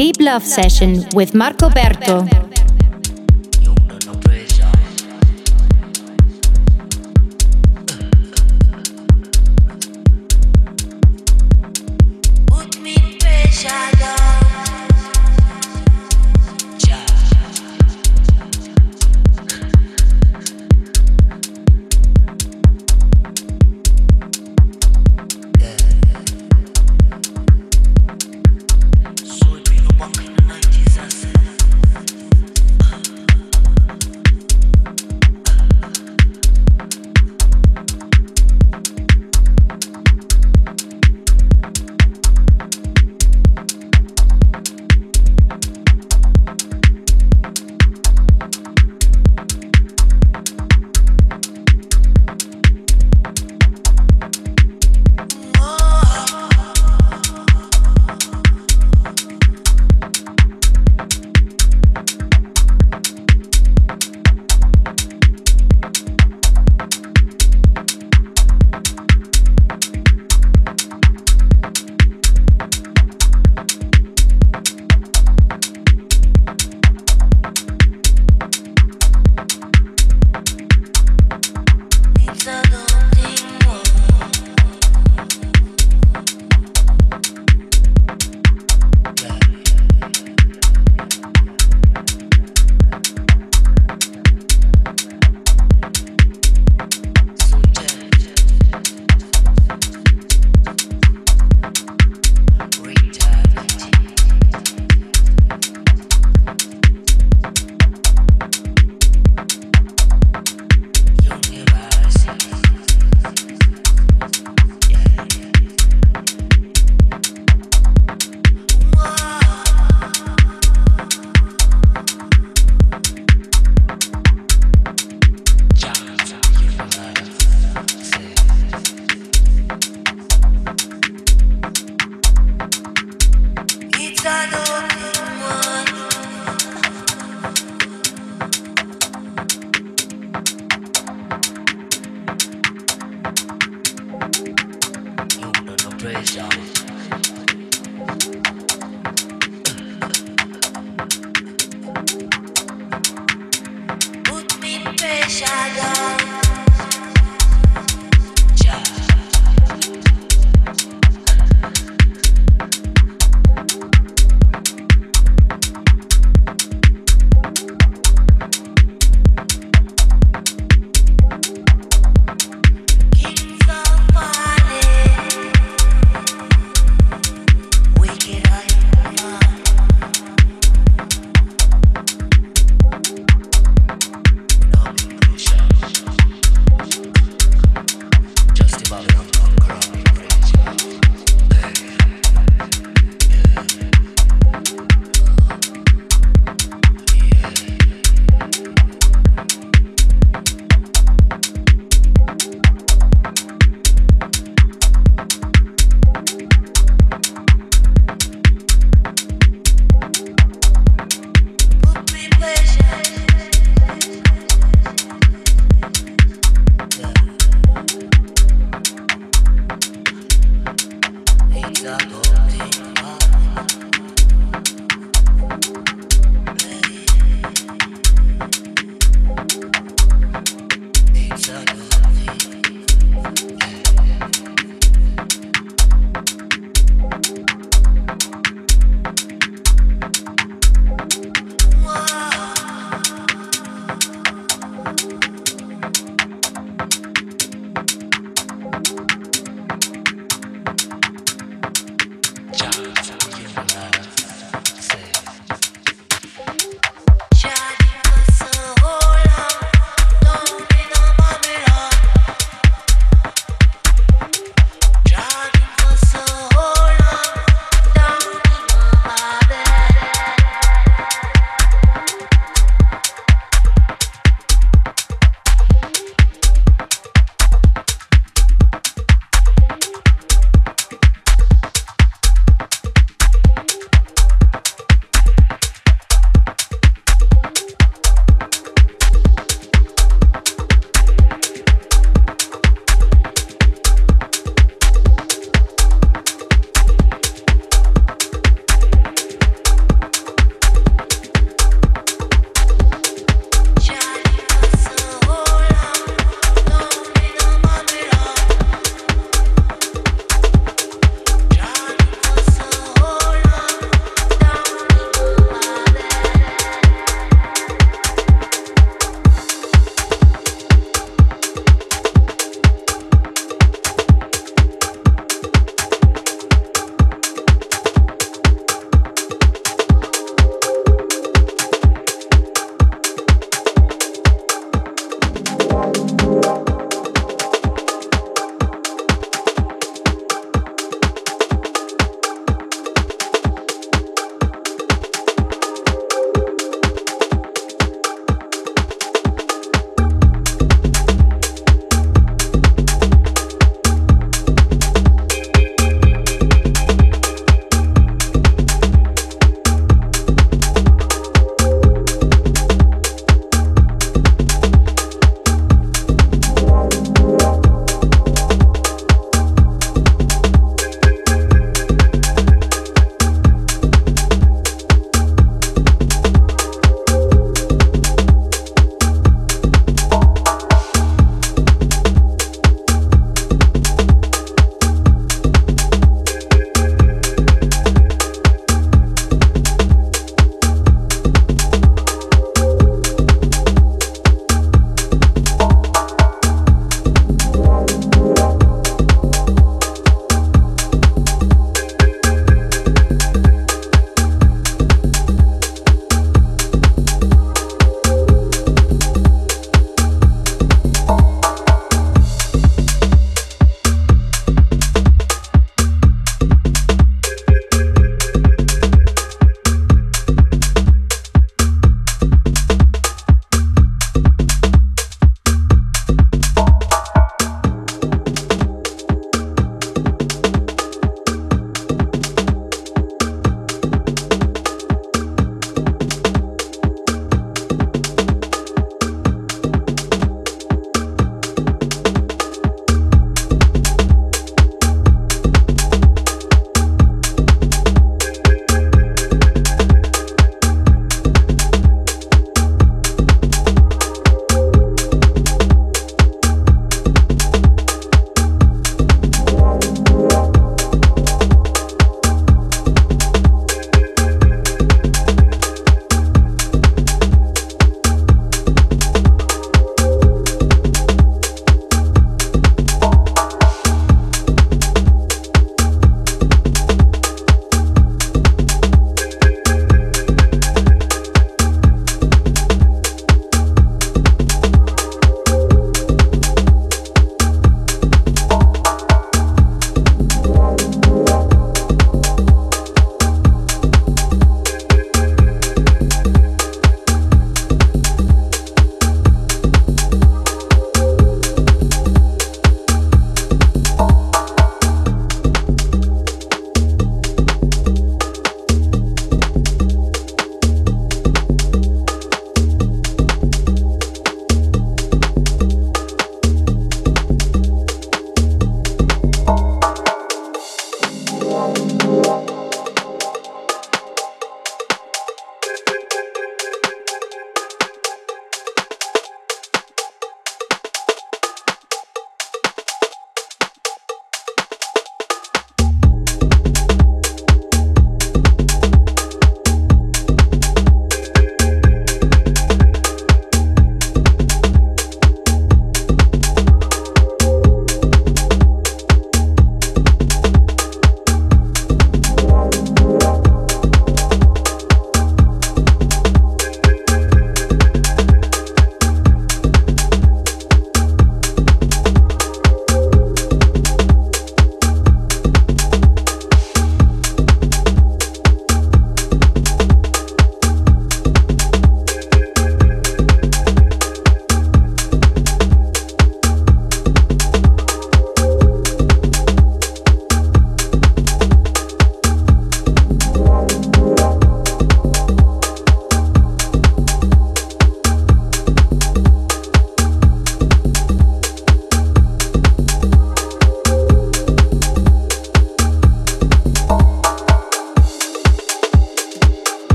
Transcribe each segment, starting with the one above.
Deep Love Session with Marco Berto.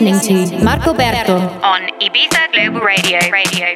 Listening to Marco Berto on Ibiza Global Radio. Radio.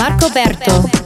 Marco Berto.